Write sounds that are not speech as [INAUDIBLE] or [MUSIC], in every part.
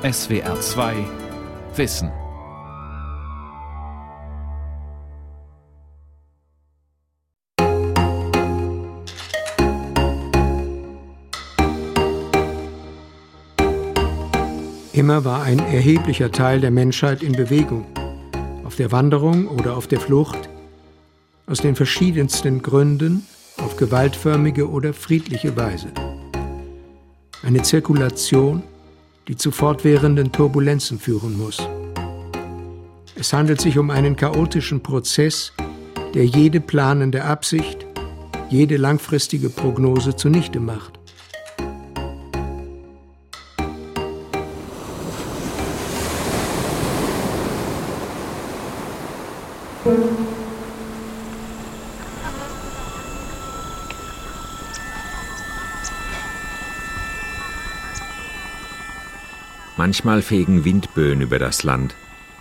SWR 2 Wissen. Immer war ein erheblicher Teil der Menschheit in Bewegung, auf der Wanderung oder auf der Flucht, aus den verschiedensten Gründen, auf gewaltförmige oder friedliche Weise. Eine Zirkulation, die zu fortwährenden Turbulenzen führen muss. Es handelt sich um einen chaotischen Prozess, der jede planende Absicht, jede langfristige Prognose zunichte macht. Manchmal fegen Windböen über das Land,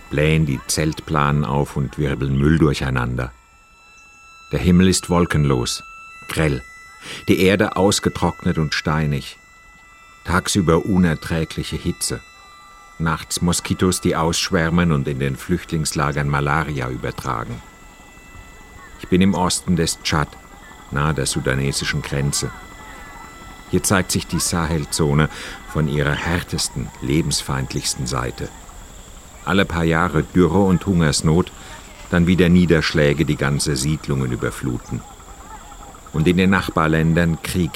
blähen die Zeltplanen auf und wirbeln Müll durcheinander. Der Himmel ist wolkenlos, grell, die Erde ausgetrocknet und steinig, tagsüber unerträgliche Hitze, nachts Moskitos, die ausschwärmen und in den Flüchtlingslagern Malaria übertragen. Ich bin im Osten des Tschad, nahe der sudanesischen Grenze. Hier zeigt sich die Sahelzone von ihrer härtesten, lebensfeindlichsten Seite. Alle paar Jahre Dürre und Hungersnot, dann wieder Niederschläge, die ganze Siedlungen überfluten. Und in den Nachbarländern Krieg,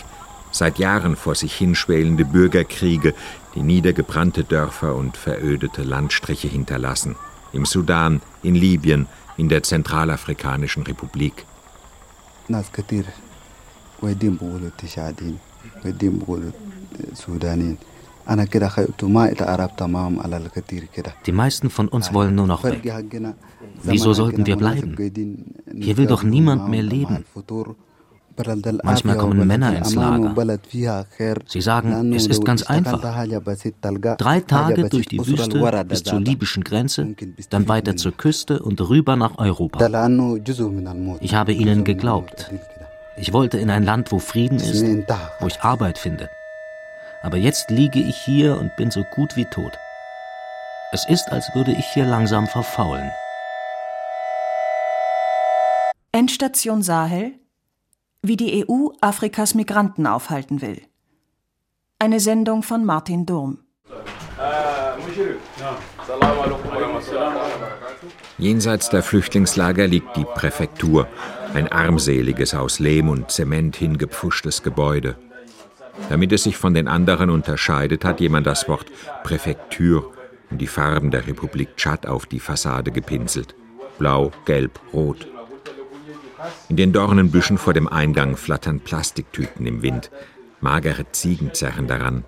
seit Jahren vor sich hinschwelende Bürgerkriege, die niedergebrannte Dörfer und verödete Landstriche hinterlassen. Im Sudan, in Libyen, in der Zentralafrikanischen Republik. Die meisten von uns wollen nur noch weg. Wieso sollten wir bleiben? Hier will doch niemand mehr leben. Manchmal kommen Männer ins Lager. Sie sagen, es ist ganz einfach. Drei Tage durch die Wüste bis zur libyschen Grenze, dann weiter zur Küste und rüber nach Europa. Ich habe ihnen geglaubt. Ich wollte in ein Land, wo Frieden ist, wo ich Arbeit finde. Aber jetzt liege ich hier und bin so gut wie tot. Es ist, als würde ich hier langsam verfaulen. Endstation Sahel wie die EU Afrikas Migranten aufhalten will. Eine Sendung von Martin Durm. Jenseits der Flüchtlingslager liegt die Präfektur, ein armseliges aus Lehm und Zement hingepfuschtes Gebäude. Damit es sich von den anderen unterscheidet, hat jemand das Wort Präfektur und die Farben der Republik Tschad auf die Fassade gepinselt. Blau, Gelb, Rot. In den Dornenbüschen vor dem Eingang flattern Plastiktüten im Wind. Magere Ziegen zerren daran.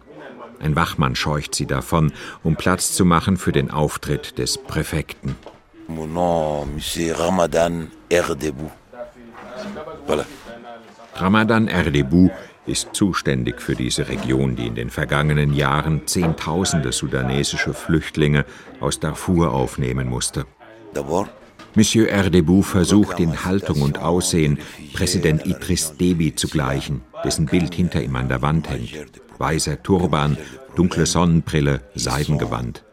Ein Wachmann scheucht sie davon, um Platz zu machen für den Auftritt des Präfekten. Mon nom, Monsieur Ramadan Erdebou. Ramadan Erdebou ist zuständig für diese Region, die in den vergangenen Jahren Zehntausende sudanesische Flüchtlinge aus Darfur aufnehmen musste. Monsieur Erdebou versucht in Haltung und Aussehen Präsident Idris Deby zu gleichen, dessen Bild hinter ihm an der Wand hängt. Weißer Turban, dunkle Sonnenbrille, Seidengewand.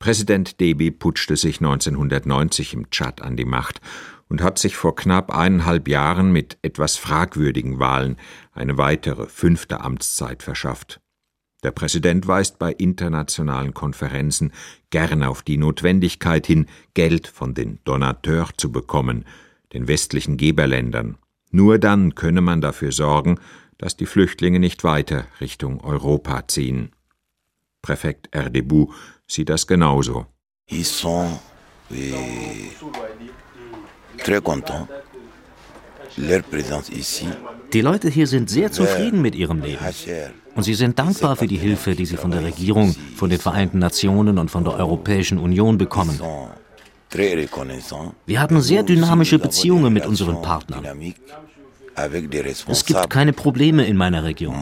Präsident Deby putschte sich 1990 im Tschad an die Macht und hat sich vor knapp eineinhalb Jahren mit etwas fragwürdigen Wahlen eine weitere fünfte Amtszeit verschafft. Der Präsident weist bei internationalen Konferenzen gern auf die Notwendigkeit hin, Geld von den Donateurs zu bekommen, den westlichen Geberländern. Nur dann könne man dafür sorgen, dass die Flüchtlinge nicht weiter Richtung Europa ziehen. Präfekt Erdebou sieht das genauso. Ils sont très contents. Leur présence ici. Die Leute hier sind sehr zufrieden mit ihrem Leben. Und sie sind dankbar für die Hilfe, die sie von der Regierung, von den Vereinten Nationen und von der Europäischen Union bekommen. Wir haben sehr dynamische Beziehungen mit unseren Partnern. Es gibt keine Probleme in meiner Region.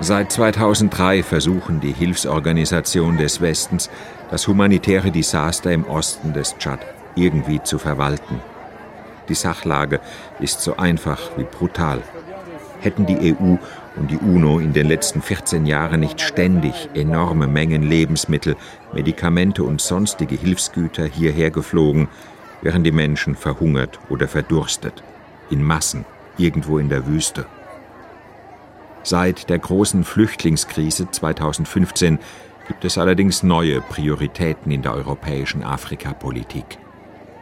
Seit 2003 versuchen die Hilfsorganisationen des Westens, das humanitäre Desaster im Osten des Tschad irgendwie zu verwalten. Die Sachlage ist so einfach wie brutal. Hätten die EU und die UNO in den letzten 14 Jahren nicht ständig enorme Mengen Lebensmittel, Medikamente und sonstige Hilfsgüter hierher geflogen, wären die Menschen verhungert oder verdurstet. In Massen, irgendwo in der Wüste. Seit der großen Flüchtlingskrise 2015 gibt es allerdings neue Prioritäten in der europäischen Afrikapolitik.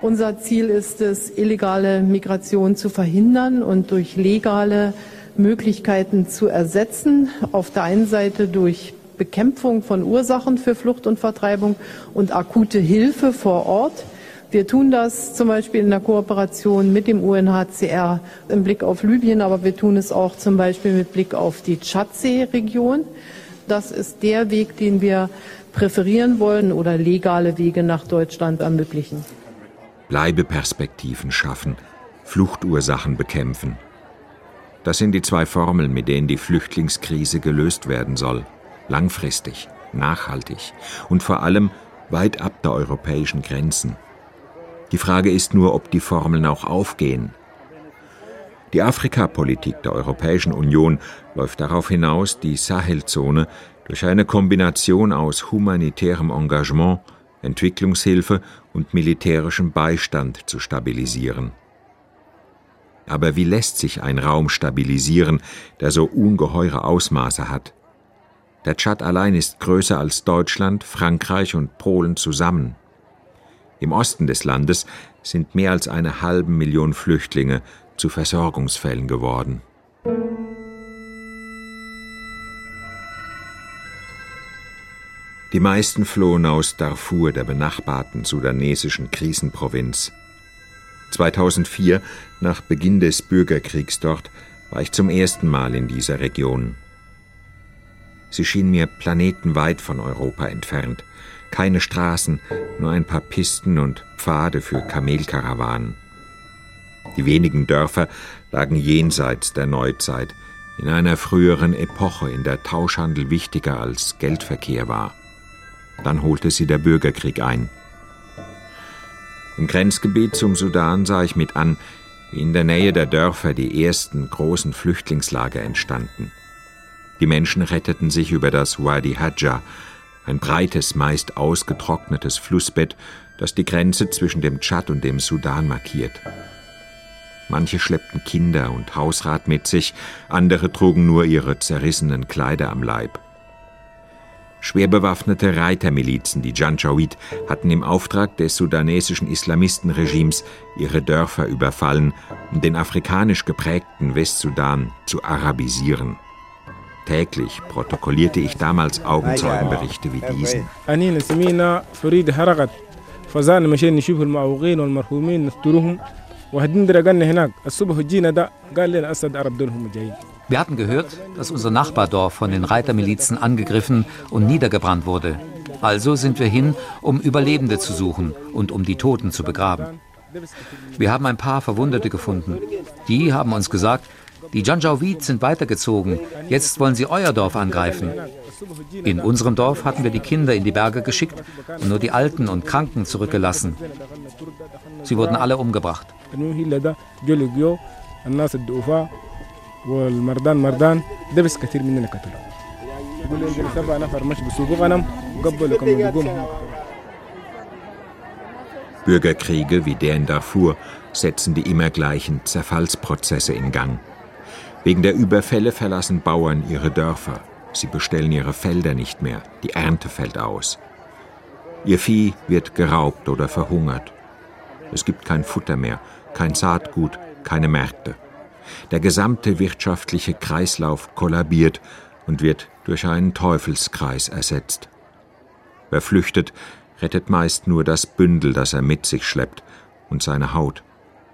Unser Ziel ist es, illegale Migration zu verhindern und durch legale Möglichkeiten zu ersetzen. Auf der einen Seite durch Bekämpfung von Ursachen für Flucht und Vertreibung und akute Hilfe vor Ort. Wir tun das zum Beispiel in der Kooperation mit dem UNHCR im Blick auf Libyen, aber wir tun es auch zum Beispiel mit Blick auf die Tschadsee-Region. Das ist der Weg, den wir präferieren wollen oder legale Wege nach Deutschland ermöglichen. Bleibeperspektiven schaffen, Fluchtursachen bekämpfen. Das sind die zwei Formeln, mit denen die Flüchtlingskrise gelöst werden soll. Langfristig, nachhaltig und vor allem weit ab der europäischen Grenzen. Die Frage ist nur, ob die Formeln auch aufgehen. Die Afrikapolitik der Europäischen Union läuft darauf hinaus, die Sahelzone durch eine Kombination aus humanitärem Engagement, Entwicklungshilfe und militärischem Beistand zu stabilisieren. Aber wie lässt sich ein Raum stabilisieren, der so ungeheure Ausmaße hat? Der Tschad allein ist größer als Deutschland, Frankreich und Polen zusammen. Im Osten des Landes sind mehr als eine halbe Million Flüchtlinge zu Versorgungsfällen geworden. Die meisten flohen aus Darfur, der benachbarten sudanesischen Krisenprovinz. 2004, nach Beginn des Bürgerkriegs dort, war ich zum ersten Mal in dieser Region. Sie schien mir planetenweit von Europa entfernt, keine Straßen, nur ein paar Pisten und Pfade für Kamelkarawanen. Die wenigen Dörfer lagen jenseits der Neuzeit, in einer früheren Epoche, in der Tauschhandel wichtiger als Geldverkehr war. Dann holte sie der Bürgerkrieg ein. Im Grenzgebiet zum Sudan sah ich mit an, wie in der Nähe der Dörfer die ersten großen Flüchtlingslager entstanden. Die Menschen retteten sich über das Wadi Hadja, ein breites, meist ausgetrocknetes Flussbett, das die Grenze zwischen dem Tschad und dem Sudan markiert. Manche schleppten Kinder und Hausrat mit sich, andere trugen nur ihre zerrissenen Kleider am Leib. Schwer bewaffnete Reitermilizen, die Janjaweed, hatten im Auftrag des sudanesischen Islamistenregimes ihre Dörfer überfallen, um den afrikanisch geprägten Westsudan zu arabisieren. Täglich protokollierte ich damals Augenzeugenberichte wie diesen. Wir hatten gehört, dass unser Nachbardorf von den Reitermilizen angegriffen und niedergebrannt wurde. Also sind wir hin, um Überlebende zu suchen und um die Toten zu begraben. Wir haben ein paar Verwundete gefunden. Die haben uns gesagt, die Janjaweed sind weitergezogen. Jetzt wollen sie euer Dorf angreifen. In unserem Dorf hatten wir die Kinder in die Berge geschickt und nur die Alten und Kranken zurückgelassen. Sie wurden alle umgebracht. Bürgerkriege wie der in Darfur setzen die immer gleichen Zerfallsprozesse in Gang. Wegen der Überfälle verlassen Bauern ihre Dörfer. Sie bestellen ihre Felder nicht mehr. Die Ernte fällt aus. Ihr Vieh wird geraubt oder verhungert. Es gibt kein Futter mehr, kein Saatgut, keine Märkte. Der gesamte wirtschaftliche Kreislauf kollabiert und wird durch einen Teufelskreis ersetzt. Wer flüchtet, rettet meist nur das Bündel, das er mit sich schleppt, und seine Haut.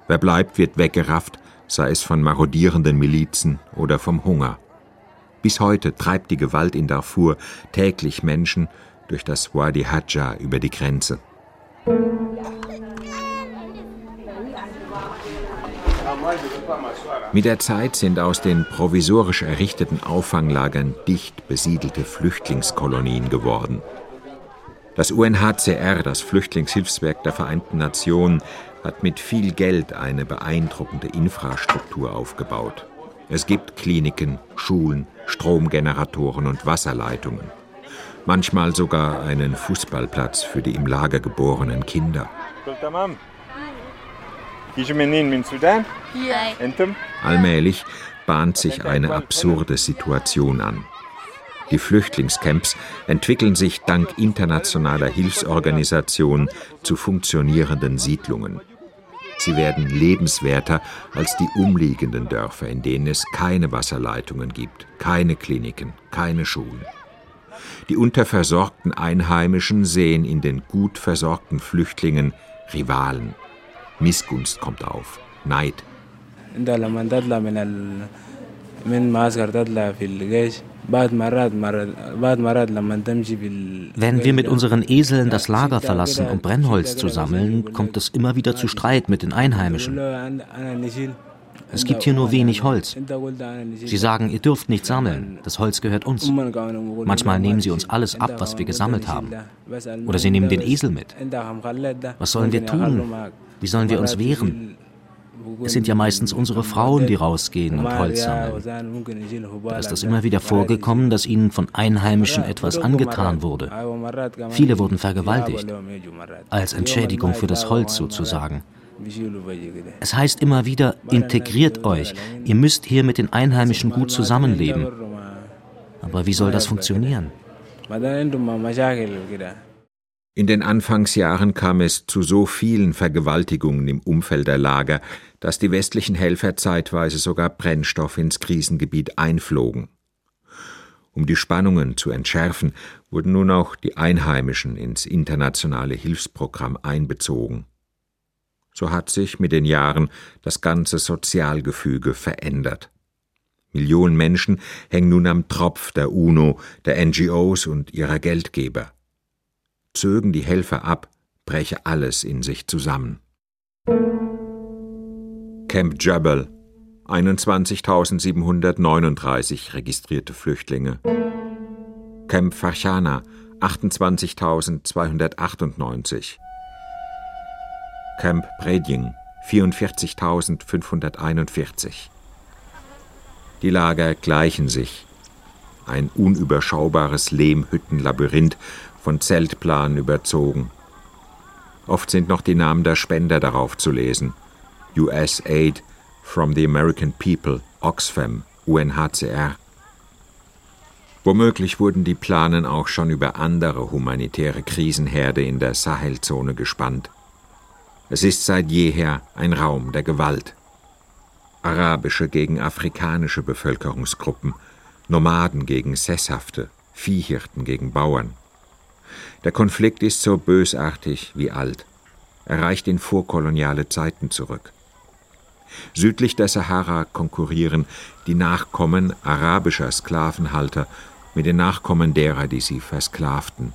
Wer bleibt, wird weggerafft, sei es von marodierenden Milizen oder vom Hunger. Bis heute treibt die Gewalt in Darfur täglich Menschen durch das Wadi Hadja über die Grenze. Mit der Zeit sind aus den provisorisch errichteten Auffanglagern dicht besiedelte Flüchtlingskolonien geworden. Das UNHCR, das Flüchtlingshilfswerk der Vereinten Nationen, hat mit viel Geld eine beeindruckende Infrastruktur aufgebaut. Es gibt Kliniken, Schulen, Stromgeneratoren und Wasserleitungen. Manchmal sogar einen Fußballplatz für die im Lager geborenen Kinder. Allmählich bahnt sich eine absurde Situation an. Die Flüchtlingscamps entwickeln sich dank internationaler Hilfsorganisationen zu funktionierenden Siedlungen. Sie werden lebenswerter als die umliegenden Dörfer, in denen es keine Wasserleitungen gibt, keine Kliniken, keine Schulen. Die unterversorgten Einheimischen sehen in den gut versorgten Flüchtlingen Rivalen. Missgunst kommt auf, Neid. Wenn wir mit unseren Eseln das Lager verlassen, um Brennholz zu sammeln, kommt es immer wieder zu Streit mit den Einheimischen. Es gibt hier nur wenig Holz. Sie sagen, ihr dürft nicht sammeln, das Holz gehört uns. Manchmal nehmen sie uns alles ab, was wir gesammelt haben. Oder sie nehmen den Esel mit. Was sollen wir tun? Wie sollen wir uns wehren? Es sind ja meistens unsere Frauen, die rausgehen und Holz sammeln. Da ist es immer wieder vorgekommen, dass ihnen von Einheimischen etwas angetan wurde. Viele wurden vergewaltigt, als Entschädigung für das Holz sozusagen. Es heißt immer wieder, integriert euch, ihr müsst hier mit den Einheimischen gut zusammenleben. Aber wie soll das funktionieren? In den Anfangsjahren kam es zu so vielen Vergewaltigungen im Umfeld der Lager, dass die westlichen Helfer zeitweise sogar Brennstoff ins Krisengebiet einflogen. Um die Spannungen zu entschärfen, wurden nun auch die Einheimischen ins internationale Hilfsprogramm einbezogen. So hat sich mit den Jahren das ganze Sozialgefüge verändert. Millionen Menschen hängen nun am Tropf der UNO, der NGOs und ihrer Geldgeber zögen die Helfer ab, breche alles in sich zusammen. Camp Jebel 21.739 registrierte Flüchtlinge. Camp Farchana 28.298. Camp Preding 44.541. Die Lager gleichen sich. Ein unüberschaubares Lehmhüttenlabyrinth von Zeltplanen überzogen. Oft sind noch die Namen der Spender darauf zu lesen. US Aid, From the American People, Oxfam, UNHCR. Womöglich wurden die Planen auch schon über andere humanitäre Krisenherde in der Sahelzone gespannt. Es ist seit jeher ein Raum der Gewalt. Arabische gegen afrikanische Bevölkerungsgruppen, Nomaden gegen Sesshafte, Viehhirten gegen Bauern. Der Konflikt ist so bösartig wie alt. Er reicht in vorkoloniale Zeiten zurück. Südlich der Sahara konkurrieren die Nachkommen arabischer Sklavenhalter mit den Nachkommen derer, die sie versklavten.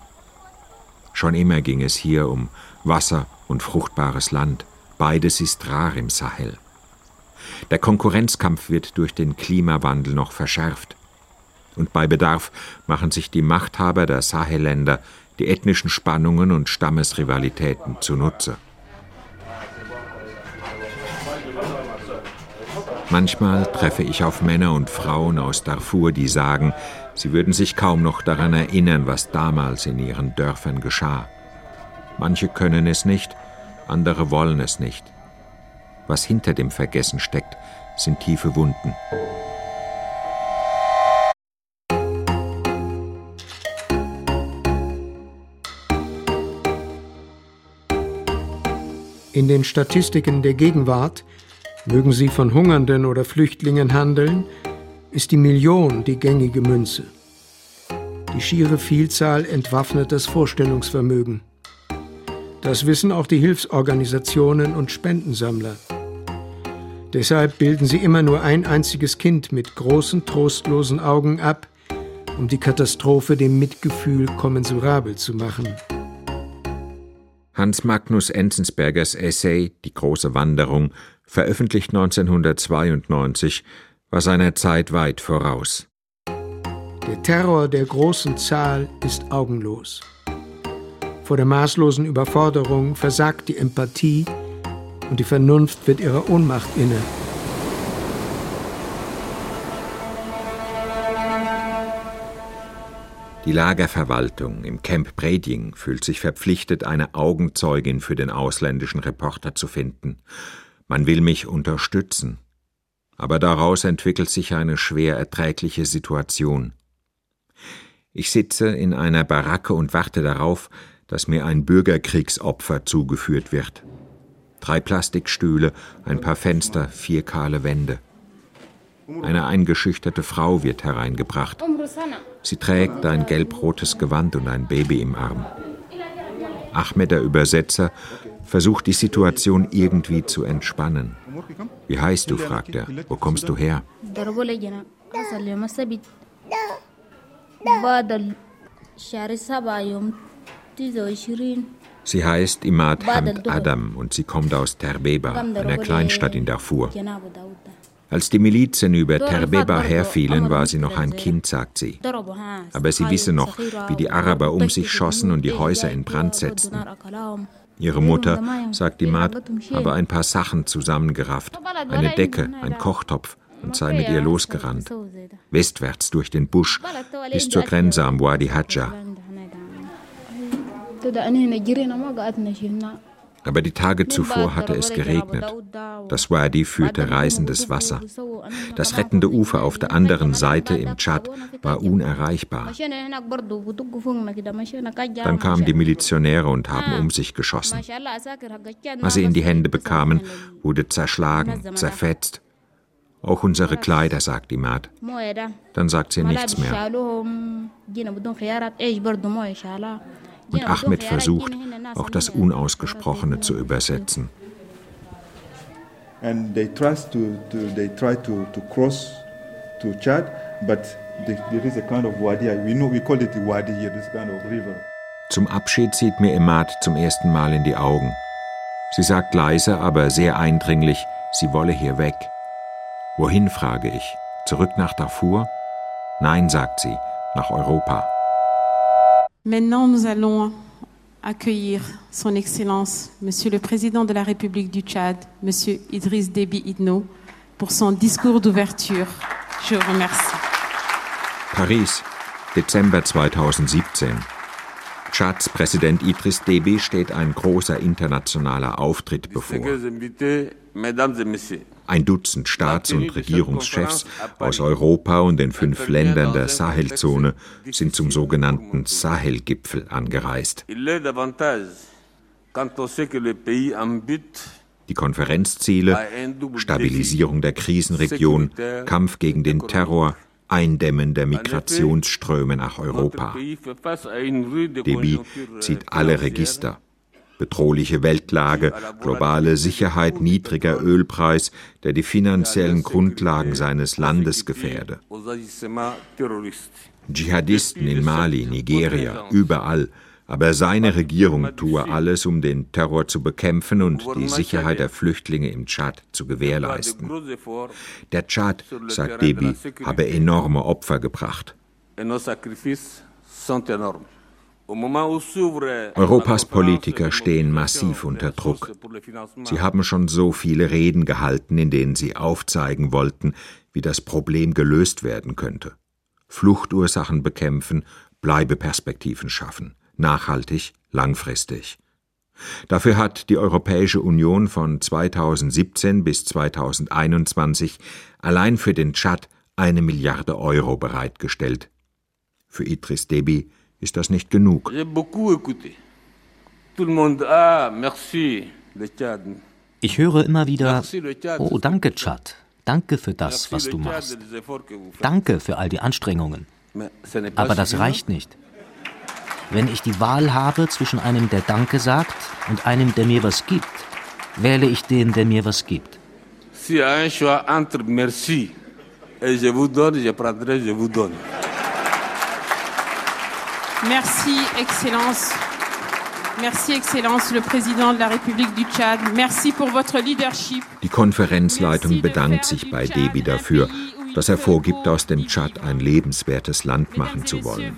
Schon immer ging es hier um Wasser und fruchtbares Land. Beides ist rar im Sahel. Der Konkurrenzkampf wird durch den Klimawandel noch verschärft. Und bei Bedarf machen sich die Machthaber der Sahelländer die ethnischen Spannungen und Stammesrivalitäten zunutze. Manchmal treffe ich auf Männer und Frauen aus Darfur, die sagen, sie würden sich kaum noch daran erinnern, was damals in ihren Dörfern geschah. Manche können es nicht, andere wollen es nicht. Was hinter dem Vergessen steckt, sind tiefe Wunden. In den Statistiken der Gegenwart, mögen sie von Hungernden oder Flüchtlingen handeln, ist die Million die gängige Münze. Die schiere Vielzahl entwaffnet das Vorstellungsvermögen. Das wissen auch die Hilfsorganisationen und Spendensammler. Deshalb bilden sie immer nur ein einziges Kind mit großen, trostlosen Augen ab, um die Katastrophe dem Mitgefühl kommensurabel zu machen. Hans Magnus Enzensbergers Essay Die große Wanderung, veröffentlicht 1992, war seiner Zeit weit voraus. Der Terror der großen Zahl ist augenlos. Vor der maßlosen Überforderung versagt die Empathie und die Vernunft wird ihrer Ohnmacht inne. Die Lagerverwaltung im Camp Breding fühlt sich verpflichtet, eine Augenzeugin für den ausländischen Reporter zu finden. Man will mich unterstützen. Aber daraus entwickelt sich eine schwer erträgliche Situation. Ich sitze in einer Baracke und warte darauf, dass mir ein Bürgerkriegsopfer zugeführt wird. Drei Plastikstühle, ein paar Fenster, vier kahle Wände. Eine eingeschüchterte Frau wird hereingebracht. Sie trägt ein gelbrotes Gewand und ein Baby im Arm. Ahmed, der Übersetzer, versucht die Situation irgendwie zu entspannen. Wie heißt du? fragt er. Wo kommst du her? Sie heißt Imad Hamd Adam und sie kommt aus Terbeba, einer Kleinstadt in Darfur. Als die Milizen über Terbeba herfielen, war sie noch ein Kind, sagt sie. Aber sie wisse noch, wie die Araber um sich schossen und die Häuser in Brand setzten. Ihre Mutter, sagt Imad, habe ein paar Sachen zusammengerafft, eine Decke, ein Kochtopf und sei mit ihr losgerannt, westwärts durch den Busch bis zur Grenze am Wadi Hadja. Aber die Tage zuvor hatte es geregnet. Das Wadi führte reisendes Wasser. Das rettende Ufer auf der anderen Seite im Tschad war unerreichbar. Dann kamen die Milizionäre und haben um sich geschossen. Was sie in die Hände bekamen, wurde zerschlagen, zerfetzt. Auch unsere Kleider, sagt Imad. Dann sagt sie nichts mehr. Und Ahmed versucht, auch das Unausgesprochene zu übersetzen. And they try to, to they try to, to cross to Chad, but there is a kind of wadi. We know we call it the wadi here, this kind of river. Zum Abschied sieht mir Emad zum ersten Mal in die Augen. Sie sagt leise, aber sehr eindringlich, sie wolle hier weg. Wohin, frage ich. Zurück nach Darfur? Nein, sagt sie, nach Europa. Maintenant, nous allons accueillir Son Excellence, Monsieur le Président de la République du Tchad, Monsieur Idriss Déby Itno, pour son discours d'ouverture. Je vous remercie. Paris, Dezember 2017. Tschads Präsident Idriss Déby steht ein großer internationaler Auftritt bevor. Ein Dutzend Staats- und Regierungschefs aus Europa und den fünf Ländern der Sahelzone sind zum sogenannten Sahel-Gipfel angereist. Die Konferenzziele Stabilisierung der Krisenregion, Kampf gegen den Terror, Eindämmen der Migrationsströme nach Europa. Debi zieht alle Register bedrohliche Weltlage, globale Sicherheit, niedriger Ölpreis, der die finanziellen Grundlagen seines Landes gefährde. Dschihadisten in Mali, Nigeria, überall, aber seine Regierung tue alles, um den Terror zu bekämpfen und die Sicherheit der Flüchtlinge im Tschad zu gewährleisten. Der Tschad, sagt Debi, habe enorme Opfer gebracht. Europas Politiker stehen massiv unter Druck. Sie haben schon so viele Reden gehalten, in denen sie aufzeigen wollten, wie das Problem gelöst werden könnte. Fluchtursachen bekämpfen, Bleibeperspektiven schaffen, nachhaltig, langfristig. Dafür hat die Europäische Union von 2017 bis 2021 allein für den Tschad eine Milliarde Euro bereitgestellt. Für Idris Deby ist das nicht genug. Ich höre immer wieder, oh danke Tschad, danke für das, was du machst. Danke für all die Anstrengungen. Aber das reicht nicht. Wenn ich die Wahl habe zwischen einem, der Danke sagt, und einem, der mir was gibt, wähle ich den, der mir was gibt. Si un choix entre merci et je vous donne, je prendrai, je vous donne. Merci, Excellence. Merci, Excellence, le Président de la République du Tchad. Merci pour votre leadership. Die Konferenzleitung bedankt sich bei Debi dafür, das hervorgibt, aus dem Tschad ein lebenswertes Land machen zu wollen.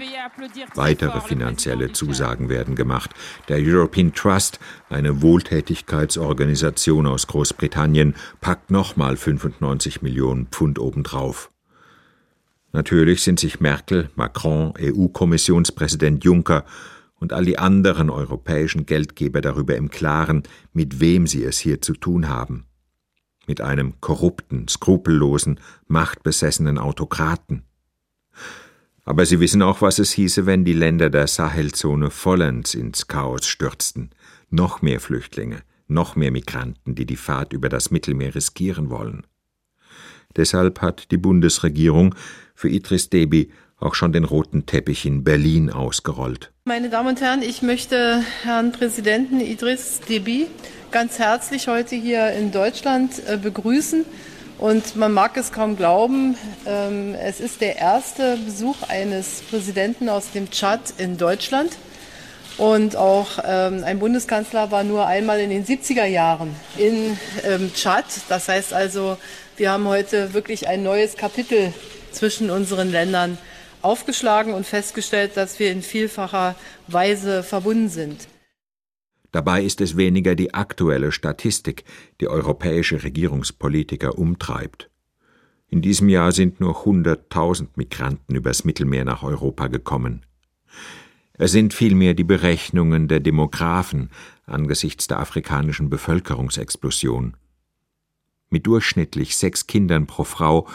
Weitere finanzielle Zusagen werden gemacht. Der European Trust, eine Wohltätigkeitsorganisation aus Großbritannien, packt nochmal 95 Millionen Pfund obendrauf. Natürlich sind sich Merkel, Macron, EU-Kommissionspräsident Juncker und all die anderen europäischen Geldgeber darüber im Klaren, mit wem sie es hier zu tun haben mit einem korrupten, skrupellosen, machtbesessenen Autokraten. Aber sie wissen auch, was es hieße, wenn die Länder der Sahelzone vollends ins Chaos stürzten. Noch mehr Flüchtlinge, noch mehr Migranten, die die Fahrt über das Mittelmeer riskieren wollen. Deshalb hat die Bundesregierung für Idris Deby auch schon den roten Teppich in Berlin ausgerollt. Meine Damen und Herren, ich möchte Herrn Präsidenten Idris Deby ganz herzlich heute hier in Deutschland äh, begrüßen. Und man mag es kaum glauben, ähm, es ist der erste Besuch eines Präsidenten aus dem Tschad in Deutschland. Und auch ähm, ein Bundeskanzler war nur einmal in den 70er Jahren in ähm, Tschad. Das heißt also, wir haben heute wirklich ein neues Kapitel zwischen unseren Ländern aufgeschlagen und festgestellt, dass wir in vielfacher Weise verbunden sind. Dabei ist es weniger die aktuelle Statistik, die europäische Regierungspolitiker umtreibt. In diesem Jahr sind nur 100.000 Migranten übers Mittelmeer nach Europa gekommen. Es sind vielmehr die Berechnungen der Demografen angesichts der afrikanischen Bevölkerungsexplosion. Mit durchschnittlich sechs Kindern pro Frau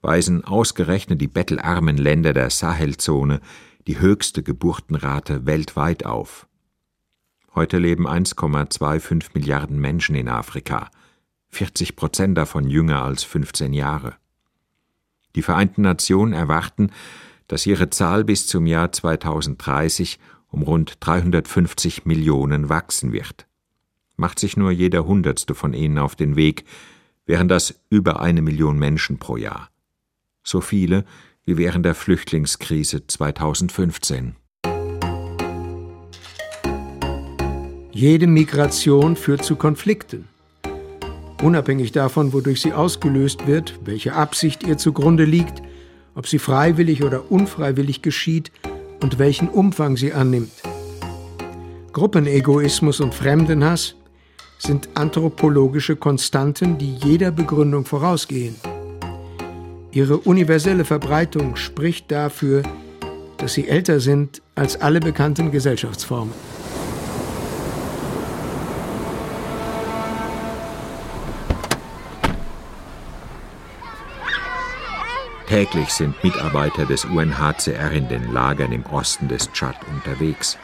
weisen ausgerechnet die bettelarmen Länder der Sahelzone die höchste Geburtenrate weltweit auf. Heute leben 1,25 Milliarden Menschen in Afrika, 40 Prozent davon jünger als 15 Jahre. Die Vereinten Nationen erwarten, dass ihre Zahl bis zum Jahr 2030 um rund 350 Millionen wachsen wird. Macht sich nur jeder Hundertste von ihnen auf den Weg, wären das über eine Million Menschen pro Jahr. So viele wie während der Flüchtlingskrise 2015. Jede Migration führt zu Konflikten. Unabhängig davon, wodurch sie ausgelöst wird, welche Absicht ihr zugrunde liegt, ob sie freiwillig oder unfreiwillig geschieht und welchen Umfang sie annimmt. Gruppenegoismus und Fremdenhass sind anthropologische Konstanten, die jeder Begründung vorausgehen. Ihre universelle Verbreitung spricht dafür, dass sie älter sind als alle bekannten Gesellschaftsformen. Täglich sind Mitarbeiter des UNHCR in den Lagern im Osten des Tschad unterwegs.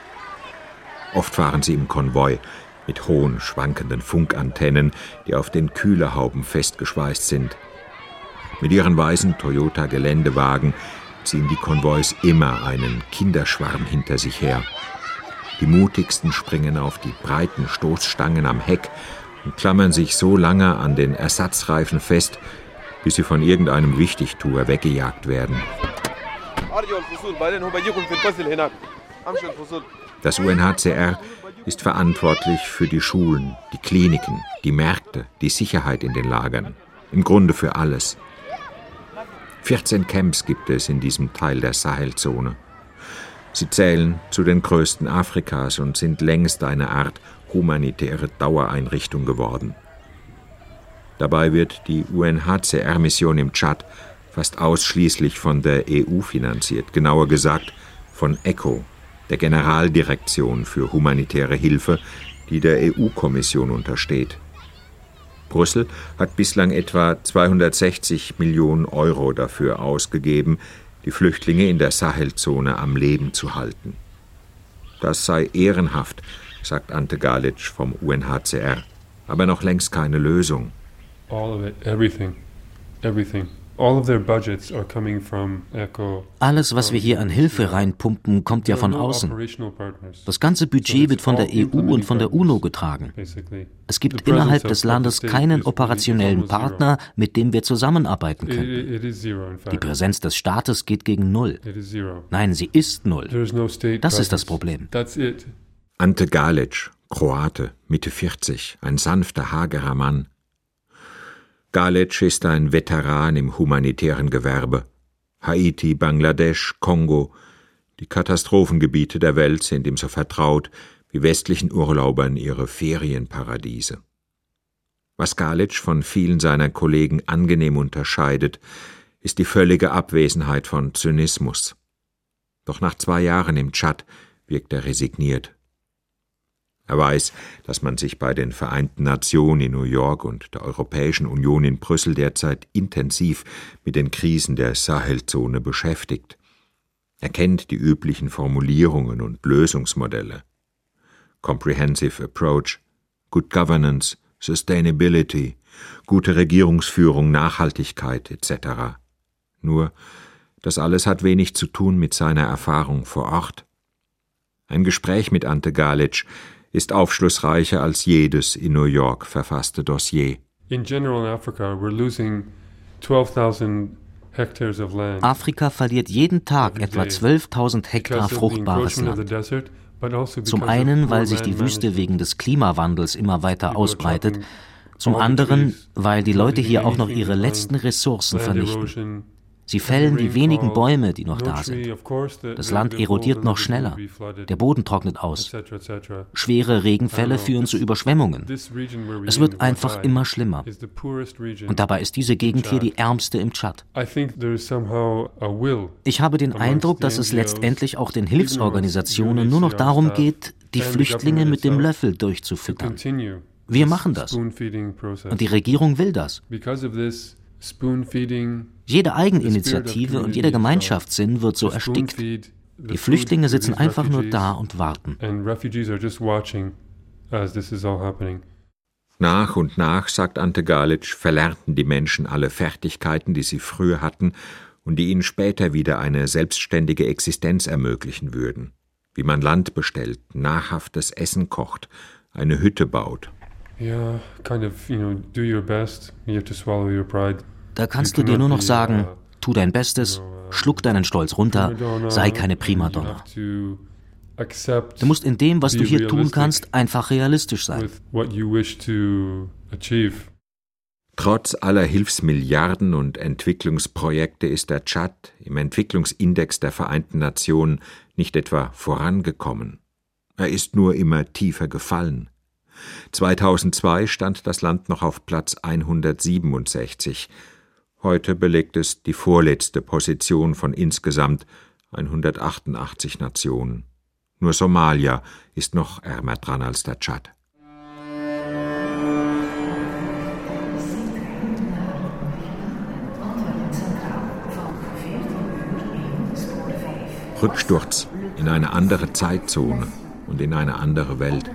Oft fahren sie im Konvoi mit hohen, schwankenden Funkantennen, die auf den Kühlerhauben festgeschweißt sind. Mit ihren weißen Toyota-Geländewagen ziehen die Konvois immer einen Kinderschwarm hinter sich her. Die mutigsten springen auf die breiten Stoßstangen am Heck und klammern sich so lange an den Ersatzreifen fest, bis sie von irgendeinem Wichtigtuer weggejagt werden. Das UNHCR ist verantwortlich für die Schulen, die Kliniken, die Märkte, die Sicherheit in den Lagern. Im Grunde für alles. 14 Camps gibt es in diesem Teil der Sahelzone. Sie zählen zu den größten Afrikas und sind längst eine Art humanitäre Dauereinrichtung geworden. Dabei wird die UNHCR-Mission im Tschad fast ausschließlich von der EU finanziert, genauer gesagt von ECHO, der Generaldirektion für humanitäre Hilfe, die der EU-Kommission untersteht. Brüssel hat bislang etwa 260 Millionen Euro dafür ausgegeben, die Flüchtlinge in der Sahelzone am Leben zu halten. Das sei ehrenhaft, sagt Ante Galic vom UNHCR, aber noch längst keine Lösung all of it, everything, everything. Alles, was wir hier an Hilfe reinpumpen, kommt ja von außen. Das ganze Budget wird von der EU und von der UNO getragen. Es gibt innerhalb des Landes keinen operationellen Partner, mit dem wir zusammenarbeiten können. Die Präsenz des Staates geht gegen Null. Nein, sie ist Null. Das ist das Problem. Ante Galic, Kroate, Mitte 40, ein sanfter, hagerer Mann, Galic ist ein Veteran im humanitären Gewerbe. Haiti, Bangladesch, Kongo, die Katastrophengebiete der Welt sind ihm so vertraut wie westlichen Urlaubern ihre Ferienparadiese. Was Galic von vielen seiner Kollegen angenehm unterscheidet, ist die völlige Abwesenheit von Zynismus. Doch nach zwei Jahren im Tschad wirkt er resigniert. Er weiß, dass man sich bei den Vereinten Nationen in New York und der Europäischen Union in Brüssel derzeit intensiv mit den Krisen der Sahelzone beschäftigt. Er kennt die üblichen Formulierungen und Lösungsmodelle. Comprehensive Approach, Good Governance, Sustainability, gute Regierungsführung, Nachhaltigkeit etc. Nur, das alles hat wenig zu tun mit seiner Erfahrung vor Ort. Ein Gespräch mit Ante Galic ist aufschlussreicher als jedes in New York verfasste Dossier. In general in Africa we're losing 12,000 Afrika verliert jeden Tag etwa 12.000 Hektar fruchtbares Land. Also zum einen, weil sich die Wüste wegen des Klimawandels immer weiter ausbreitet, zum anderen, weil die Leute hier auch noch ihre letzten Ressourcen vernichten. Sie fällen die wenigen Bäume, die noch da sind. Das Land erodiert noch schneller. Der Boden trocknet aus. Schwere Regenfälle führen zu Überschwemmungen. Es wird einfach immer schlimmer. Und dabei ist diese Gegend hier die ärmste im Tschad. Ich habe den Eindruck, dass es letztendlich auch den Hilfsorganisationen nur noch darum geht, die Flüchtlinge mit dem Löffel durchzufüttern. Wir machen das. Und die Regierung will das. Jede Eigeninitiative und jeder Gemeinschaftssinn wird so erstickt. Die Flüchtlinge sitzen einfach nur da und warten. Nach und nach, sagt Ante Galic, verlernten die Menschen alle Fertigkeiten, die sie früher hatten und die ihnen später wieder eine selbstständige Existenz ermöglichen würden. Wie man Land bestellt, nahrhaftes Essen kocht, eine Hütte baut. Yeah, kind of, you know, do your best. You have to swallow your pride. Da kannst du dir nur noch sagen, tu dein Bestes, schluck deinen Stolz runter, sei keine Primadonna. Du musst in dem, was du hier tun kannst, einfach realistisch sein. Trotz aller Hilfsmilliarden und Entwicklungsprojekte ist der Tschad im Entwicklungsindex der Vereinten Nationen nicht etwa vorangekommen. Er ist nur immer tiefer gefallen. 2002 stand das Land noch auf Platz 167, Heute belegt es die vorletzte Position von insgesamt 188 Nationen. Nur Somalia ist noch ärmer dran als der Tschad. Rücksturz in eine andere Zeitzone und in eine andere Welt.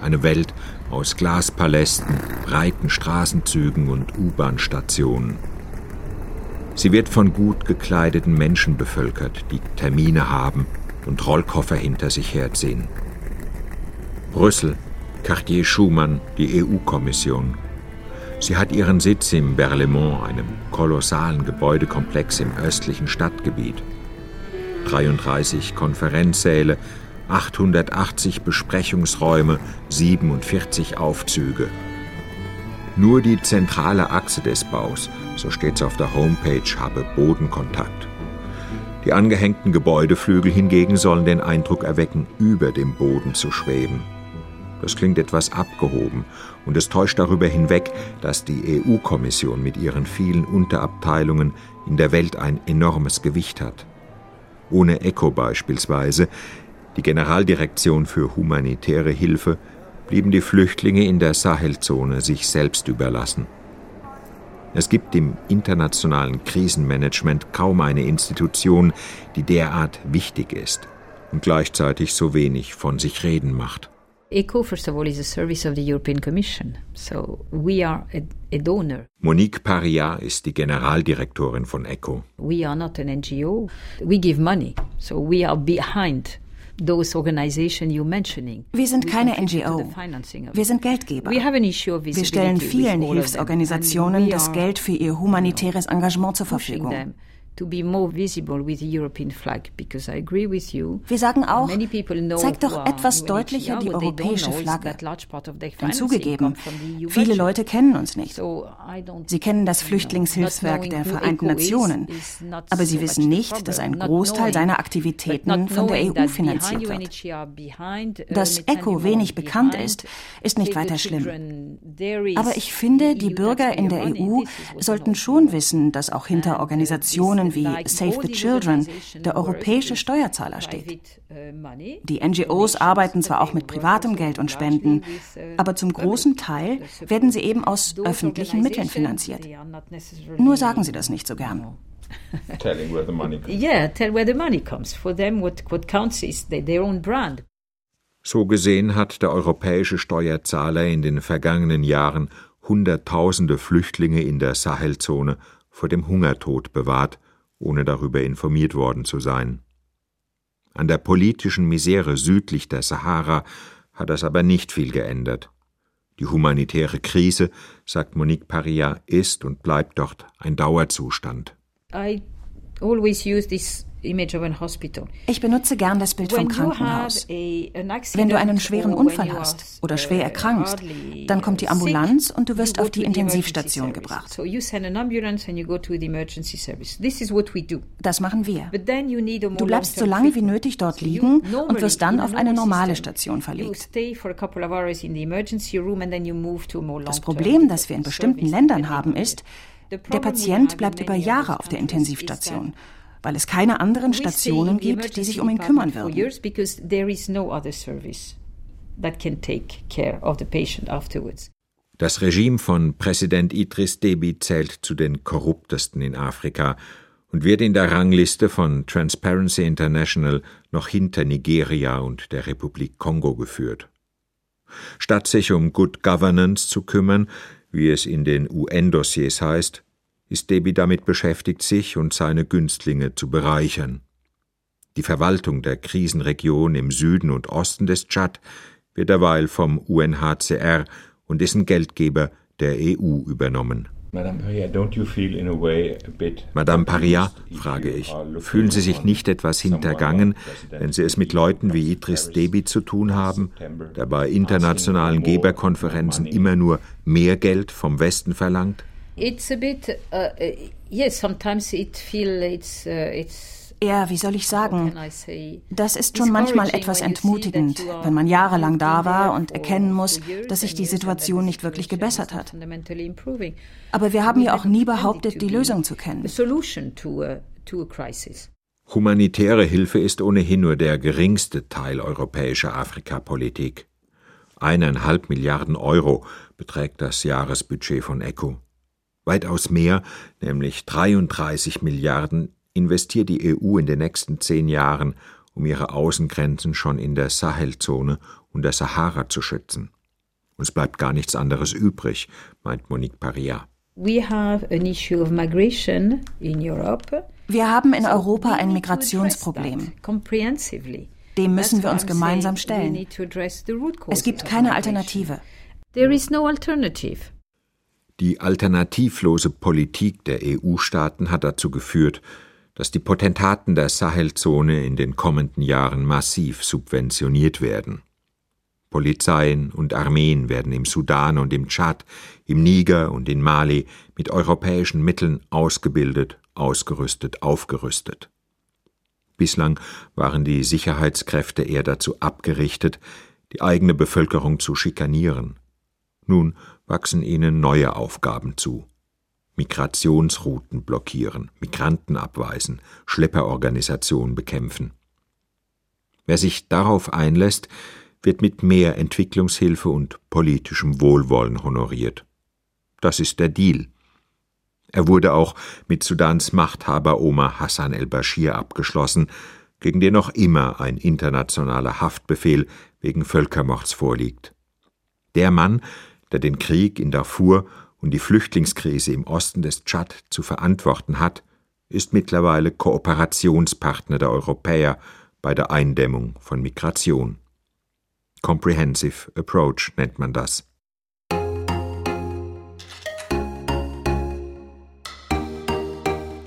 Eine Welt aus Glaspalästen, breiten Straßenzügen und U-Bahn-Stationen. Sie wird von gut gekleideten Menschen bevölkert, die Termine haben und Rollkoffer hinter sich herziehen. Brüssel, Cartier Schumann, die EU-Kommission. Sie hat ihren Sitz im Berlaymont, einem kolossalen Gebäudekomplex im östlichen Stadtgebiet. 33 Konferenzsäle, 880 Besprechungsräume, 47 Aufzüge. Nur die zentrale Achse des Baus, so steht's auf der Homepage, habe Bodenkontakt. Die angehängten Gebäudeflügel hingegen sollen den Eindruck erwecken, über dem Boden zu schweben. Das klingt etwas abgehoben und es täuscht darüber hinweg, dass die EU-Kommission mit ihren vielen Unterabteilungen in der Welt ein enormes Gewicht hat. Ohne ECHO beispielsweise, die Generaldirektion für humanitäre Hilfe, blieben die Flüchtlinge in der Sahelzone sich selbst überlassen. Es gibt im internationalen Krisenmanagement kaum eine Institution, die derart wichtig ist und gleichzeitig so wenig von sich reden macht. ECHO, first of all, is a service of the European Commission. So we are a, a donor. Monique Paria ist die Generaldirektorin von ECHO. We are not an NGO. We give money. So we are behind wir sind keine NGO. Wir sind Geldgeber. Wir stellen vielen Hilfsorganisationen das Geld für ihr humanitäres Engagement zur Verfügung. Wir sagen auch, zeigt doch etwas deutlicher die europäische Flagge. Denn zugegeben, viele Leute kennen uns nicht. Sie kennen das Flüchtlingshilfswerk der Vereinten Nationen, aber sie wissen nicht, dass ein Großteil seiner Aktivitäten von der EU finanziert wird. Dass ECHO wenig bekannt ist, ist nicht weiter schlimm. Aber ich finde, die Bürger in der EU sollten schon wissen, dass auch hinter Organisationen wie Save the Children der europäische Steuerzahler steht. Die NGOs arbeiten zwar auch mit privatem Geld und Spenden, aber zum großen Teil werden sie eben aus öffentlichen Mitteln finanziert. Nur sagen sie das nicht so gern. [LAUGHS] Telling where the money comes. Yeah, tell where the money comes. For them, what, what counts is their own brand. So gesehen hat der europäische Steuerzahler in den vergangenen Jahren Hunderttausende Flüchtlinge in der Sahelzone vor dem Hungertod bewahrt, ohne darüber informiert worden zu sein. An der politischen Misere südlich der Sahara hat das aber nicht viel geändert. Die humanitäre Krise, sagt Monique Paria, ist und bleibt dort ein Dauerzustand. I always use this ich benutze gern das Bild vom Krankenhaus. Wenn du einen schweren Unfall hast oder schwer uh, erkrankst, dann kommt die Ambulanz und du wirst auf die Intensivstation gebracht. Das machen wir. Du bleibst so lange wie nötig dort liegen und wirst dann auf eine normale Station verlegt. Das Problem, das wir in bestimmten Ländern haben, ist, der Patient bleibt über Jahre auf der Intensivstation weil es keine anderen Stationen gibt, die sich um ihn kümmern würden. Das Regime von Präsident Idris Deby zählt zu den korruptesten in Afrika und wird in der Rangliste von Transparency International noch hinter Nigeria und der Republik Kongo geführt. Statt sich um Good Governance zu kümmern, wie es in den UN-Dossiers heißt, ist Debi damit beschäftigt, sich und seine Günstlinge zu bereichern. Die Verwaltung der Krisenregion im Süden und Osten des Tschad wird derweil vom UNHCR und dessen Geldgeber der EU übernommen. Madame Paria, frage ich, fühlen Sie sich nicht etwas hintergangen, wenn Sie es mit Leuten wie Idris Deby zu tun haben, der bei internationalen Geberkonferenzen immer nur mehr Geld vom Westen verlangt? It's a bit, uh, uh, yes, sometimes it feel it's, uh, it's ja, wie soll ich sagen? Das ist schon manchmal etwas entmutigend, wenn man jahrelang da war und erkennen muss, dass sich die Situation nicht wirklich gebessert hat. Aber wir haben ja auch nie behauptet, die Lösung zu kennen. Humanitäre Hilfe ist ohnehin nur der geringste Teil europäischer Afrikapolitik. Eineinhalb Milliarden Euro beträgt das Jahresbudget von ECHO. Weitaus mehr, nämlich 33 Milliarden, investiert die EU in den nächsten zehn Jahren, um ihre Außengrenzen schon in der Sahelzone und der Sahara zu schützen. Uns bleibt gar nichts anderes übrig, meint Monique Paria. Wir haben in Europa ein Migrationsproblem. Dem müssen wir uns gemeinsam stellen. Es gibt keine Alternative. There is no alternative. Die alternativlose Politik der EU-Staaten hat dazu geführt, dass die Potentaten der Sahelzone in den kommenden Jahren massiv subventioniert werden. Polizeien und Armeen werden im Sudan und im Tschad, im Niger und in Mali mit europäischen Mitteln ausgebildet, ausgerüstet, aufgerüstet. Bislang waren die Sicherheitskräfte eher dazu abgerichtet, die eigene Bevölkerung zu schikanieren. Nun wachsen ihnen neue Aufgaben zu. Migrationsrouten blockieren, Migranten abweisen, Schlepperorganisationen bekämpfen. Wer sich darauf einlässt, wird mit mehr Entwicklungshilfe und politischem Wohlwollen honoriert. Das ist der Deal. Er wurde auch mit Sudans Machthaber Omar Hassan el-Bashir abgeschlossen, gegen den noch immer ein internationaler Haftbefehl wegen Völkermords vorliegt. Der Mann, der den Krieg in Darfur und die Flüchtlingskrise im Osten des Tschad zu verantworten hat, ist mittlerweile Kooperationspartner der Europäer bei der Eindämmung von Migration. Comprehensive Approach nennt man das.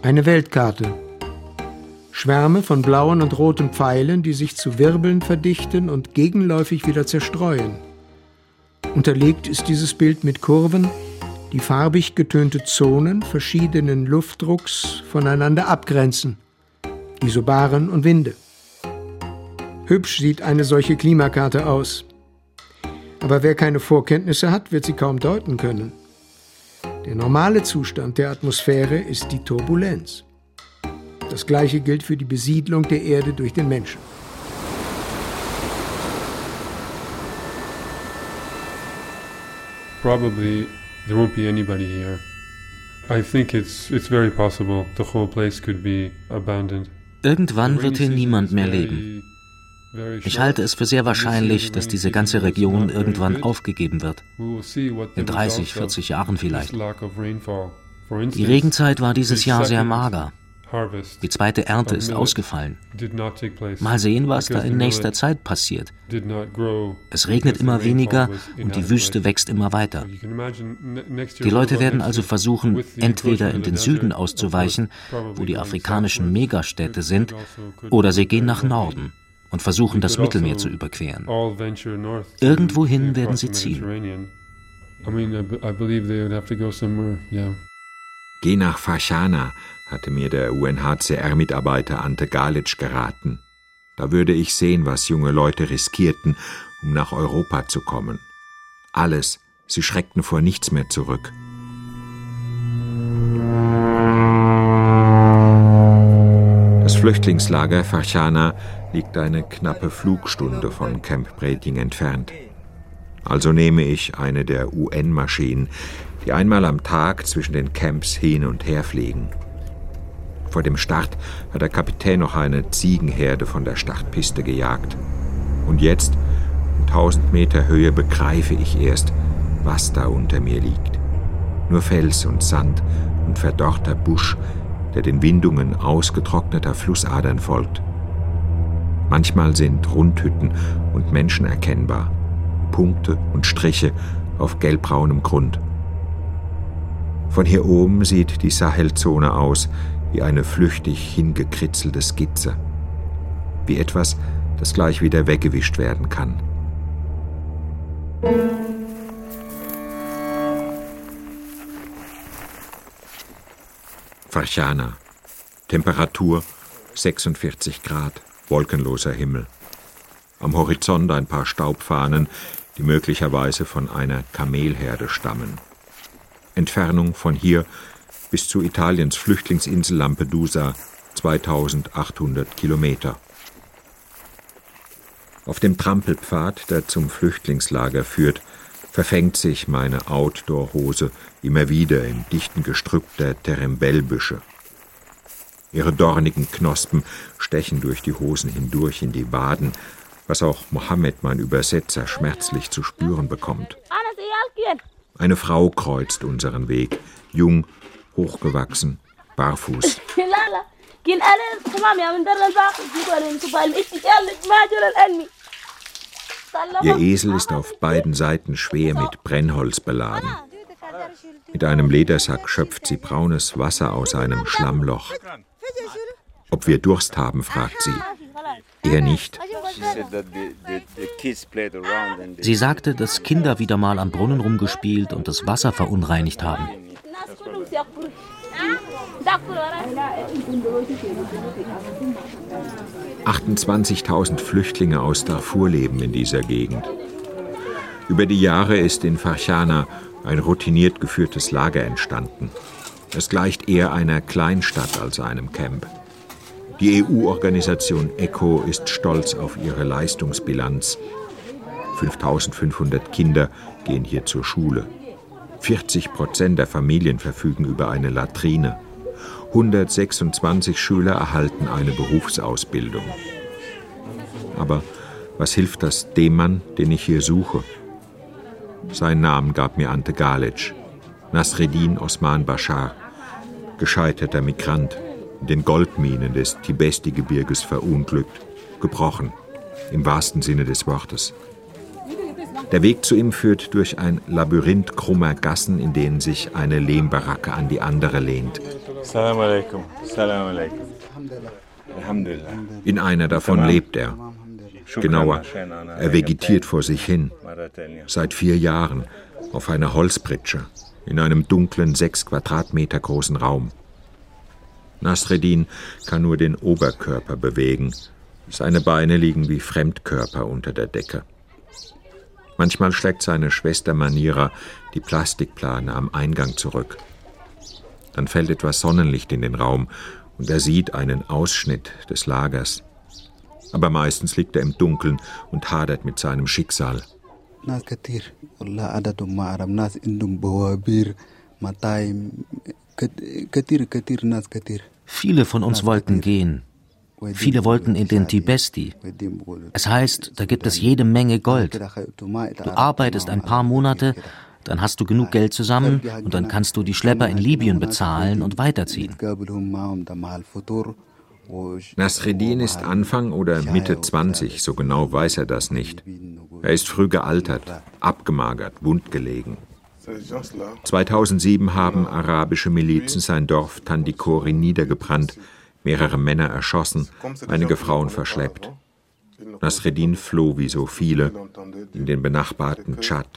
Eine Weltkarte. Schwärme von blauen und roten Pfeilen, die sich zu Wirbeln verdichten und gegenläufig wieder zerstreuen. Unterlegt ist dieses Bild mit Kurven, die farbig getönte Zonen verschiedenen Luftdrucks voneinander abgrenzen, Isobaren und Winde. Hübsch sieht eine solche Klimakarte aus. Aber wer keine Vorkenntnisse hat, wird sie kaum deuten können. Der normale Zustand der Atmosphäre ist die Turbulenz. Das gleiche gilt für die Besiedlung der Erde durch den Menschen. Probably there won't be anybody here. I think it's it's very possible the whole place could be abandoned. Irgendwann wird hier niemand mehr leben. Ich halte es für sehr wahrscheinlich, dass diese ganze Region irgendwann aufgegeben wird. In 30, 40 Jahren vielleicht. Die Regenzeit war dieses Jahr sehr mager. Die zweite Ernte ist ausgefallen. Mal sehen, was da in nächster Zeit passiert. Es regnet immer weniger und die Wüste wächst immer weiter. Die Leute werden also versuchen, entweder in den Süden auszuweichen, wo die afrikanischen Megastädte sind, oder sie gehen nach Norden und versuchen, das Mittelmeer zu überqueren. Irgendwohin werden sie ziehen. Geh nach Fashana, hatte mir der UNHCR-Mitarbeiter Ante Galic geraten. Da würde ich sehen, was junge Leute riskierten, um nach Europa zu kommen. Alles, sie schreckten vor nichts mehr zurück. Das Flüchtlingslager Fachana liegt eine knappe Flugstunde von Camp Breting entfernt. Also nehme ich eine der UN-Maschinen, die einmal am Tag zwischen den Camps hin und her fliegen. Vor dem Start hat der Kapitän noch eine Ziegenherde von der Startpiste gejagt. Und jetzt, in tausend Meter Höhe, begreife ich erst, was da unter mir liegt. Nur Fels und Sand und verdorrter Busch, der den Windungen ausgetrockneter Flussadern folgt. Manchmal sind Rundhütten und Menschen erkennbar, Punkte und Striche auf gelbbraunem Grund. Von hier oben sieht die Sahelzone aus wie eine flüchtig hingekritzelte Skizze, wie etwas, das gleich wieder weggewischt werden kann. Farchana. Temperatur 46 Grad, wolkenloser Himmel. Am Horizont ein paar Staubfahnen, die möglicherweise von einer Kamelherde stammen. Entfernung von hier bis zu Italiens Flüchtlingsinsel Lampedusa 2800 Kilometer. Auf dem Trampelpfad, der zum Flüchtlingslager führt, verfängt sich meine Outdoor-Hose immer wieder im dichten Gestrüpp der Terembellbüsche. Ihre dornigen Knospen stechen durch die Hosen hindurch in die Waden, was auch Mohammed, mein Übersetzer, schmerzlich zu spüren bekommt. Eine Frau kreuzt unseren Weg, jung hochgewachsen, barfuß. [LAUGHS] Ihr Esel ist auf beiden Seiten schwer mit Brennholz beladen. Mit einem Ledersack schöpft sie braunes Wasser aus einem Schlammloch. Ob wir Durst haben, fragt sie. Er nicht. Sie sagte, dass Kinder wieder mal am Brunnen rumgespielt und das Wasser verunreinigt haben. 28.000 Flüchtlinge aus Darfur leben in dieser Gegend. Über die Jahre ist in Farchana ein routiniert geführtes Lager entstanden. Es gleicht eher einer Kleinstadt als einem Camp. Die EU-Organisation ECHO ist stolz auf ihre Leistungsbilanz. 5500 Kinder gehen hier zur Schule. 40 Prozent der Familien verfügen über eine Latrine. 126 Schüler erhalten eine Berufsausbildung. Aber was hilft das dem Mann, den ich hier suche? Seinen Namen gab mir Ante Galic, Nasreddin Osman Bashar, gescheiterter Migrant, in den Goldminen des Tibesti-Gebirges verunglückt, gebrochen, im wahrsten Sinne des Wortes. Der Weg zu ihm führt durch ein Labyrinth krummer Gassen, in denen sich eine Lehmbaracke an die andere lehnt. Salam alaikum. Salam alaikum. In einer davon lebt er. Genauer, er vegetiert vor sich hin. Seit vier Jahren auf einer Holzpritsche in einem dunklen, sechs Quadratmeter großen Raum. Nasreddin kann nur den Oberkörper bewegen. Seine Beine liegen wie Fremdkörper unter der Decke. Manchmal schlägt seine Schwester Manira die Plastikplane am Eingang zurück. Dann fällt etwas Sonnenlicht in den Raum und er sieht einen Ausschnitt des Lagers. Aber meistens liegt er im Dunkeln und hadert mit seinem Schicksal. Viele von uns wollten gehen. Viele wollten in den Tibesti. Es heißt, da gibt es jede Menge Gold. Du arbeitest ein paar Monate, dann hast du genug Geld zusammen und dann kannst du die Schlepper in Libyen bezahlen und weiterziehen. Nasreddin ist Anfang oder Mitte 20, so genau weiß er das nicht. Er ist früh gealtert, abgemagert, wundgelegen. 2007 haben arabische Milizen sein Dorf Tandikori niedergebrannt, mehrere Männer erschossen, einige Frauen verschleppt. Nasreddin floh wie so viele in den benachbarten Tschad,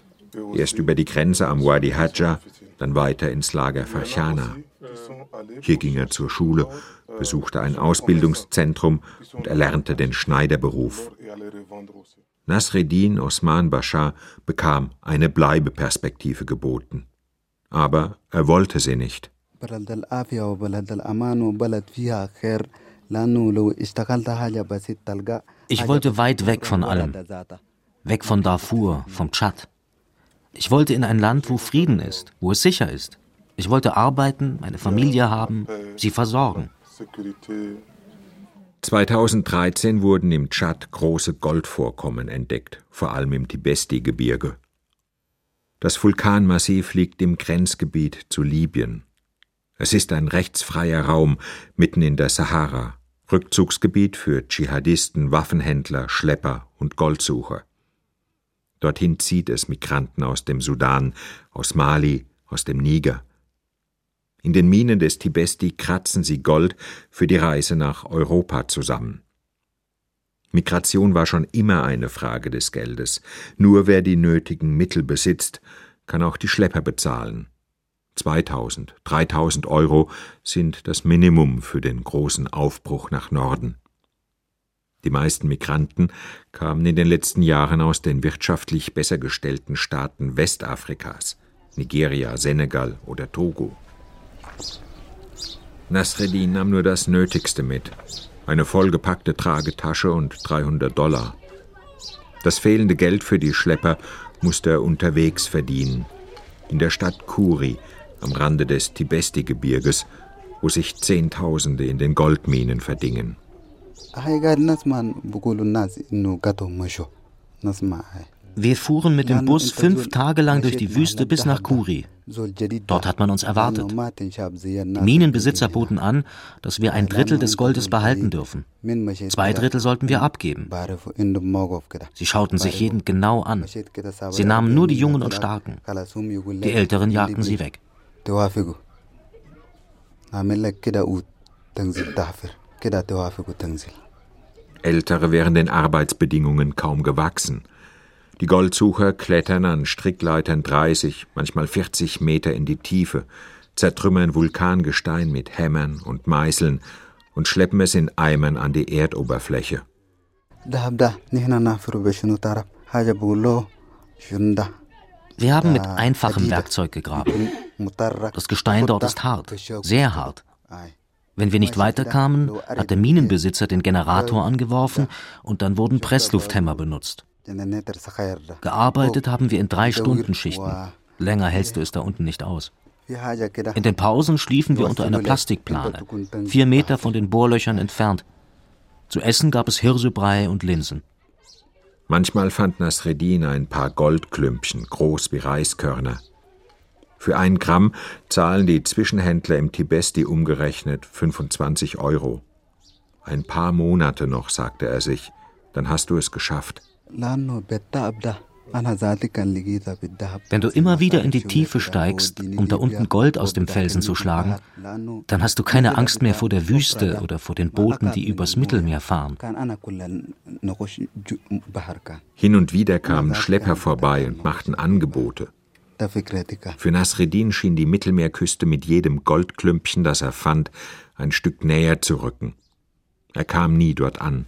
erst über die Grenze am Wadi Hadja, dann weiter ins Lager Farchana. Hier ging er zur Schule besuchte ein Ausbildungszentrum und erlernte den Schneiderberuf. Nasreddin Osman Bashar bekam eine Bleibeperspektive geboten. Aber er wollte sie nicht. Ich wollte weit weg von allem. Weg von Darfur, vom Tschad. Ich wollte in ein Land, wo Frieden ist, wo es sicher ist. Ich wollte arbeiten, eine Familie haben, sie versorgen. 2013 wurden im Tschad große Goldvorkommen entdeckt, vor allem im Tibesti-Gebirge. Das Vulkanmassiv liegt im Grenzgebiet zu Libyen. Es ist ein rechtsfreier Raum mitten in der Sahara, Rückzugsgebiet für Dschihadisten, Waffenhändler, Schlepper und Goldsucher. Dorthin zieht es Migranten aus dem Sudan, aus Mali, aus dem Niger. In den Minen des Tibesti kratzen sie Gold für die Reise nach Europa zusammen. Migration war schon immer eine Frage des Geldes. Nur wer die nötigen Mittel besitzt, kann auch die Schlepper bezahlen. 2000, 3000 Euro sind das Minimum für den großen Aufbruch nach Norden. Die meisten Migranten kamen in den letzten Jahren aus den wirtschaftlich besser gestellten Staaten Westafrikas, Nigeria, Senegal oder Togo. Nasreddin nahm nur das Nötigste mit. Eine vollgepackte Tragetasche und 300 Dollar. Das fehlende Geld für die Schlepper musste er unterwegs verdienen. In der Stadt Kuri, am Rande des Tibesti-Gebirges, wo sich Zehntausende in den Goldminen verdingen. Wir fuhren mit dem Bus fünf Tage lang durch die Wüste bis nach Kuri. Dort hat man uns erwartet. Die Minenbesitzer boten an, dass wir ein Drittel des Goldes behalten dürfen. Zwei Drittel sollten wir abgeben. Sie schauten sich jeden genau an. Sie nahmen nur die Jungen und Starken. Die Älteren jagten sie weg. Ältere wären den Arbeitsbedingungen kaum gewachsen. Die Goldsucher klettern an Strickleitern 30, manchmal 40 Meter in die Tiefe, zertrümmern Vulkangestein mit Hämmern und Meißeln und schleppen es in Eimern an die Erdoberfläche. Wir haben mit einfachem Werkzeug gegraben. Das Gestein dort ist hart, sehr hart. Wenn wir nicht weiterkamen, hat der Minenbesitzer den Generator angeworfen und dann wurden Presslufthämmer benutzt. Gearbeitet haben wir in drei Stunden Schichten. Länger hältst du es da unten nicht aus. In den Pausen schliefen wir unter einer Plastikplane, vier Meter von den Bohrlöchern entfernt. Zu essen gab es Hirsebrei und Linsen. Manchmal fand Nasreddin ein paar Goldklümpchen, groß wie Reiskörner. Für ein Gramm zahlen die Zwischenhändler im Tibesti umgerechnet 25 Euro. Ein paar Monate noch, sagte er sich, dann hast du es geschafft. Wenn du immer wieder in die Tiefe steigst, um da unten Gold aus dem Felsen zu schlagen, dann hast du keine Angst mehr vor der Wüste oder vor den Booten, die übers Mittelmeer fahren. Hin und wieder kamen Schlepper vorbei und machten Angebote. Für Nasreddin schien die Mittelmeerküste mit jedem Goldklümpchen, das er fand, ein Stück näher zu rücken. Er kam nie dort an.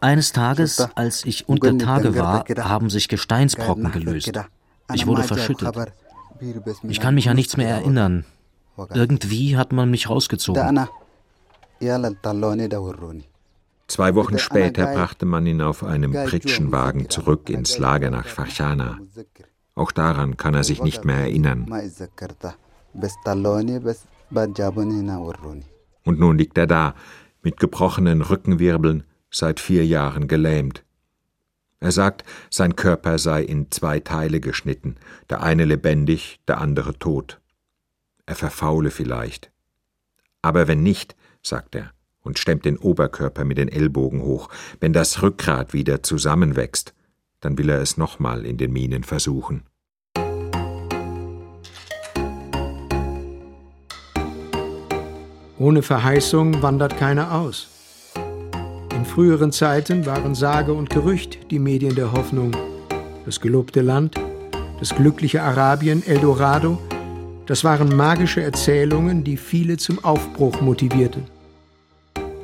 Eines Tages, als ich unter Tage war, haben sich Gesteinsbrocken gelöst. Ich wurde verschüttet. Ich kann mich an nichts mehr erinnern. Irgendwie hat man mich rausgezogen. Zwei Wochen später brachte man ihn auf einem Pritschenwagen zurück ins Lager nach Farchana. Auch daran kann er sich nicht mehr erinnern. Und nun liegt er da, mit gebrochenen Rückenwirbeln, seit vier Jahren gelähmt. Er sagt, sein Körper sei in zwei Teile geschnitten, der eine lebendig, der andere tot. Er verfaule vielleicht. Aber wenn nicht, sagt er und stemmt den Oberkörper mit den Ellbogen hoch, wenn das Rückgrat wieder zusammenwächst, dann will er es nochmal in den Minen versuchen. Ohne Verheißung wandert keiner aus. In früheren Zeiten waren Sage und Gerücht die Medien der Hoffnung. Das gelobte Land, das glückliche Arabien, Eldorado, das waren magische Erzählungen, die viele zum Aufbruch motivierten.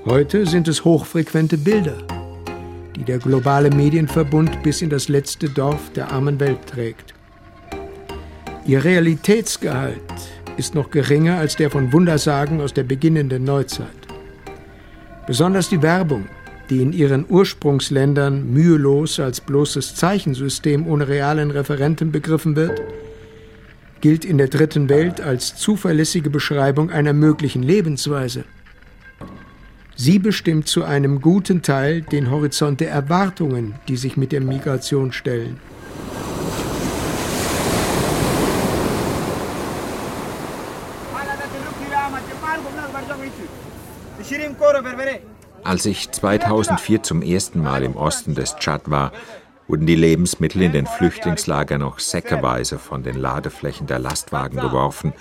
Heute sind es hochfrequente Bilder, die der globale Medienverbund bis in das letzte Dorf der armen Welt trägt. Ihr Realitätsgehalt ist noch geringer als der von Wundersagen aus der beginnenden Neuzeit. Besonders die Werbung, die in ihren Ursprungsländern mühelos als bloßes Zeichensystem ohne realen Referenten begriffen wird, gilt in der dritten Welt als zuverlässige Beschreibung einer möglichen Lebensweise. Sie bestimmt zu einem guten Teil den Horizont der Erwartungen, die sich mit der Migration stellen. Als ich 2004 zum ersten Mal im Osten des Tschad war, wurden die Lebensmittel in den Flüchtlingslagern noch säckeweise von den Ladeflächen der Lastwagen geworfen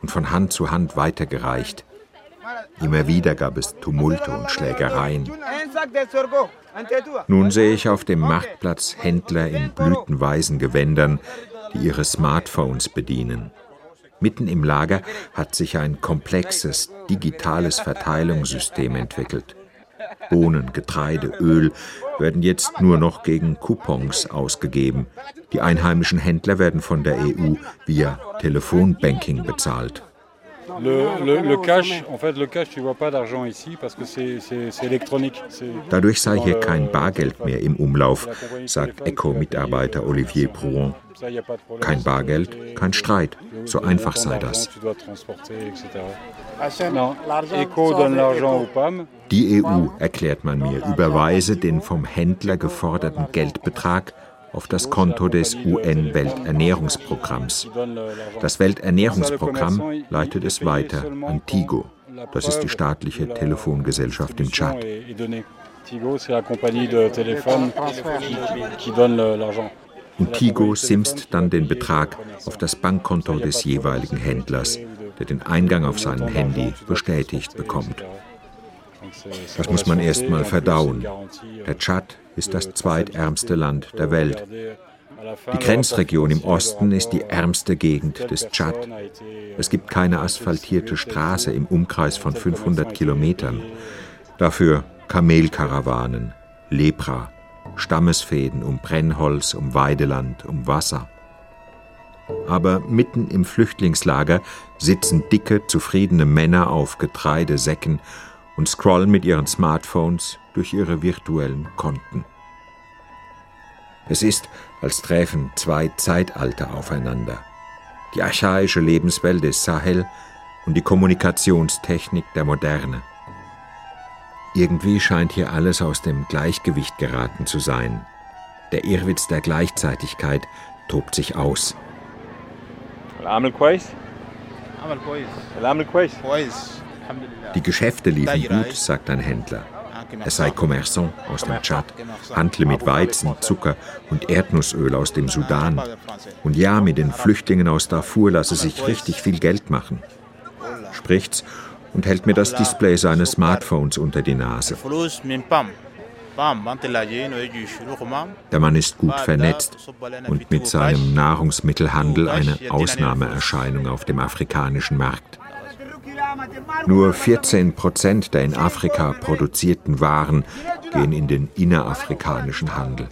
und von Hand zu Hand weitergereicht. Immer wieder gab es Tumulte und Schlägereien. Nun sehe ich auf dem Marktplatz Händler in blütenweißen Gewändern, die ihre Smartphones bedienen. Mitten im Lager hat sich ein komplexes digitales Verteilungssystem entwickelt. Bohnen, Getreide, Öl werden jetzt nur noch gegen Coupons ausgegeben. Die einheimischen Händler werden von der EU via Telefonbanking bezahlt. Dadurch sei hier kein Bargeld mehr im Umlauf, sagt ECHO-Mitarbeiter Olivier Prouon. Kein Bargeld, kein Streit. So einfach sei das. Die EU, erklärt man mir, überweise den vom Händler geforderten Geldbetrag auf das Konto des UN-Welternährungsprogramms. Das Welternährungsprogramm leitet es weiter an Tigo. Das ist die staatliche Telefongesellschaft im Tschad. Und Tigo simst dann den Betrag auf das Bankkonto des jeweiligen Händlers, der den Eingang auf seinem Handy bestätigt bekommt. Das muss man erst mal verdauen. Der Tschad ist das zweitärmste Land der Welt. Die Grenzregion im Osten ist die ärmste Gegend des Tschad. Es gibt keine asphaltierte Straße im Umkreis von 500 Kilometern. Dafür Kamelkarawanen, Lepra, Stammesfäden um Brennholz, um Weideland, um Wasser. Aber mitten im Flüchtlingslager sitzen dicke, zufriedene Männer auf Getreidesäcken und scrollen mit ihren Smartphones durch ihre virtuellen Konten. Es ist, als träfen zwei Zeitalter aufeinander. Die archaische Lebenswelt des Sahel und die Kommunikationstechnik der Moderne. Irgendwie scheint hier alles aus dem Gleichgewicht geraten zu sein. Der Irrwitz der Gleichzeitigkeit tobt sich aus. Die Geschäfte liefen gut, sagt ein Händler. Er sei Kommersant aus dem Tschad, handle mit Weizen, Zucker und Erdnussöl aus dem Sudan. Und ja, mit den Flüchtlingen aus Darfur lasse sich richtig viel Geld machen. Spricht's und hält mir das Display seines Smartphones unter die Nase. Der Mann ist gut vernetzt und mit seinem Nahrungsmittelhandel eine Ausnahmeerscheinung auf dem afrikanischen Markt. Nur 14 Prozent der in Afrika produzierten Waren gehen in den innerafrikanischen Handel.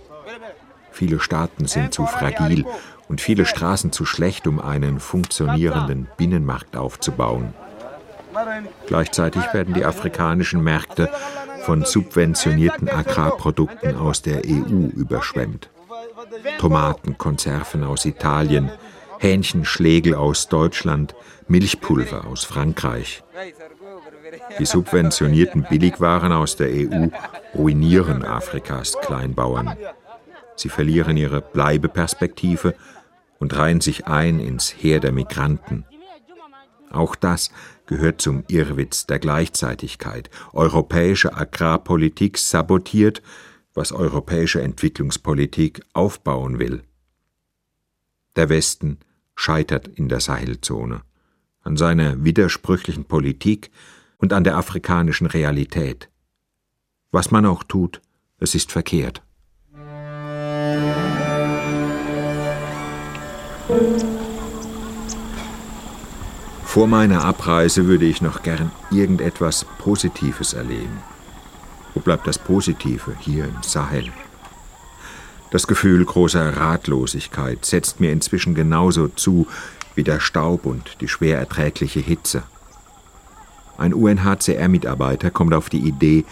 Viele Staaten sind zu fragil und viele Straßen zu schlecht, um einen funktionierenden Binnenmarkt aufzubauen. Gleichzeitig werden die afrikanischen Märkte von subventionierten Agrarprodukten aus der EU überschwemmt. Tomatenkonserven aus Italien, Hähnchenschlägel aus Deutschland, Milchpulver aus Frankreich. Die subventionierten Billigwaren aus der EU ruinieren Afrikas Kleinbauern. Sie verlieren ihre Bleibeperspektive und reihen sich ein ins Heer der Migranten. Auch das gehört zum Irrwitz der Gleichzeitigkeit. Europäische Agrarpolitik sabotiert, was europäische Entwicklungspolitik aufbauen will. Der Westen scheitert in der Sahelzone, an seiner widersprüchlichen Politik und an der afrikanischen Realität. Was man auch tut, es ist verkehrt. Vor meiner Abreise würde ich noch gern irgendetwas Positives erleben. Wo bleibt das Positive hier im Sahel? Das Gefühl großer Ratlosigkeit setzt mir inzwischen genauso zu wie der Staub und die schwer erträgliche Hitze. Ein UNHCR-Mitarbeiter kommt auf die Idee,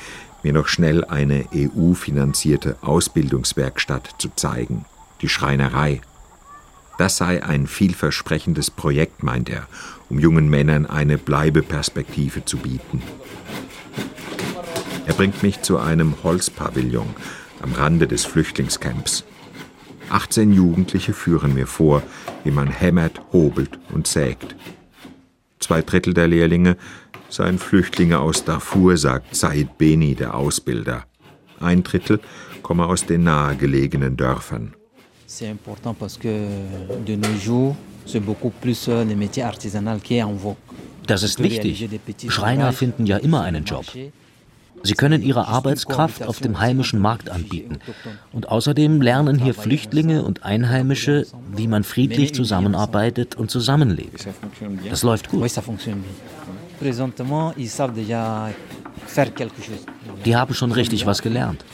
mir noch schnell eine EU-finanzierte Ausbildungswerkstatt zu zeigen, die Schreinerei. Das sei ein vielversprechendes Projekt, meint er, um jungen Männern eine Bleibeperspektive zu bieten. Er bringt mich zu einem Holzpavillon, am Rande des Flüchtlingscamps. 18 Jugendliche führen mir vor, wie man hämmert, hobelt und sägt. Zwei Drittel der Lehrlinge seien Flüchtlinge aus Darfur, sagt Said Beni, der Ausbilder. Ein Drittel komme aus den nahegelegenen Dörfern. C'est important parce que de nos jours, c'est beaucoup plus euh, les métiers artisanaux qui est en vogue. Das ist wichtig. Schreiner finden ja immer einen Job. Sie können ihre Arbeitskraft auf dem heimischen Markt anbieten. Und außerdem lernen hier Flüchtlinge und Einheimische, wie man friedlich zusammenarbeitet und zusammenlebt. Das läuft gut. Die haben schon richtig was gelernt.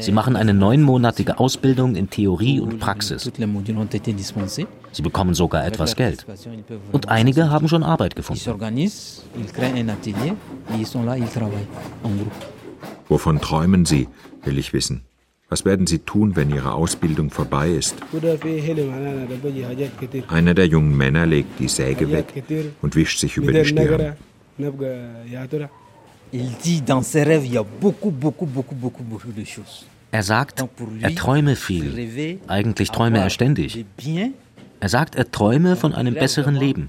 Sie machen eine neunmonatige Ausbildung in Theorie und Praxis. Sie bekommen sogar etwas Geld. Und einige haben schon Arbeit gefunden. Wovon träumen Sie, will ich wissen. Was werden Sie tun, wenn Ihre Ausbildung vorbei ist? Einer der jungen Männer legt die Säge weg und wischt sich über die Stirn. Er sagt, er träume viel. Eigentlich träume er ständig. Er sagt, er träume von einem besseren Leben.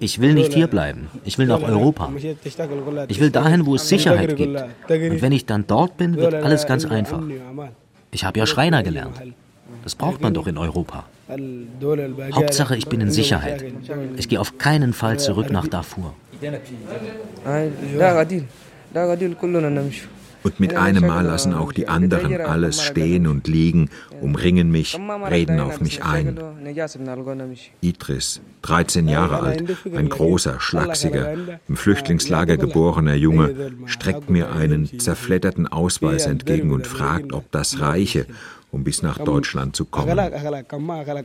Ich will nicht hierbleiben. Ich will nach Europa. Ich will dahin, wo es Sicherheit gibt. Und wenn ich dann dort bin, wird alles ganz einfach. Ich habe ja Schreiner gelernt. Das braucht man doch in Europa. Hauptsache, ich bin in Sicherheit. Ich gehe auf keinen Fall zurück nach Darfur. Und mit einem Mal lassen auch die anderen alles stehen und liegen, umringen mich, reden auf mich ein. Idris, 13 Jahre alt, ein großer, schlachsiger, im Flüchtlingslager geborener Junge, streckt mir einen zerfledderten Ausweis entgegen und fragt, ob das reiche, um bis nach Deutschland zu kommen.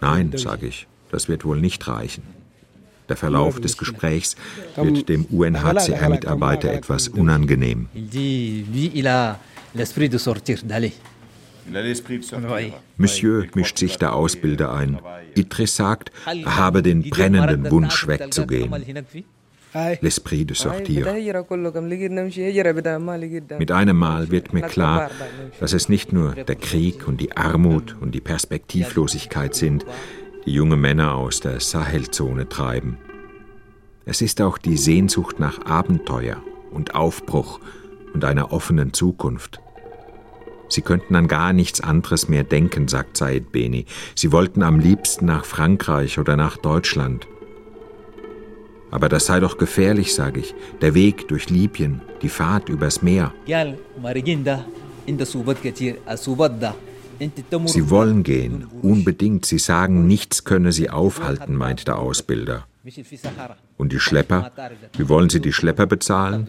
Nein, sage ich, das wird wohl nicht reichen. Der Verlauf des Gesprächs wird dem UNHCR-Mitarbeiter etwas unangenehm. Monsieur mischt sich der Ausbilder ein. Idris sagt, er habe den brennenden Wunsch wegzugehen. L'esprit de sortir. Mit einem Mal wird mir klar, dass es nicht nur der Krieg und die Armut und die Perspektivlosigkeit sind, die junge Männer aus der Sahelzone treiben. Es ist auch die Sehnsucht nach Abenteuer und Aufbruch und einer offenen Zukunft. Sie könnten an gar nichts anderes mehr denken, sagt Said Beni. Sie wollten am liebsten nach Frankreich oder nach Deutschland. Aber das sei doch gefährlich, sage ich. Der Weg durch Libyen, die Fahrt übers Meer. Sie wollen gehen, unbedingt. Sie sagen, nichts könne sie aufhalten, meint der Ausbilder. Und die Schlepper? Wie wollen Sie die Schlepper bezahlen?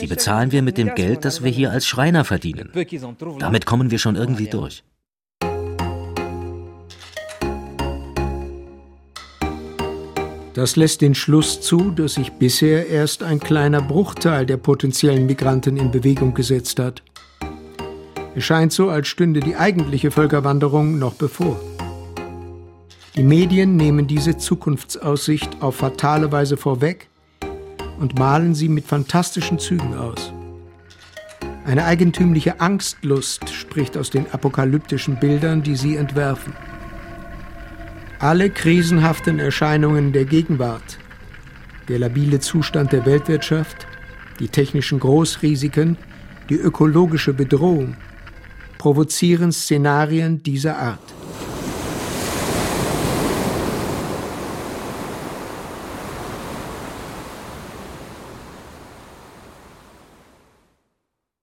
Die bezahlen wir mit dem Geld, das wir hier als Schreiner verdienen. Damit kommen wir schon irgendwie durch. Das lässt den Schluss zu, dass sich bisher erst ein kleiner Bruchteil der potenziellen Migranten in Bewegung gesetzt hat. Es scheint so, als stünde die eigentliche Völkerwanderung noch bevor. Die Medien nehmen diese Zukunftsaussicht auf fatale Weise vorweg und malen sie mit fantastischen Zügen aus. Eine eigentümliche Angstlust spricht aus den apokalyptischen Bildern, die sie entwerfen. Alle krisenhaften Erscheinungen der Gegenwart, der labile Zustand der Weltwirtschaft, die technischen Großrisiken, die ökologische Bedrohung, provozieren Szenarien dieser Art.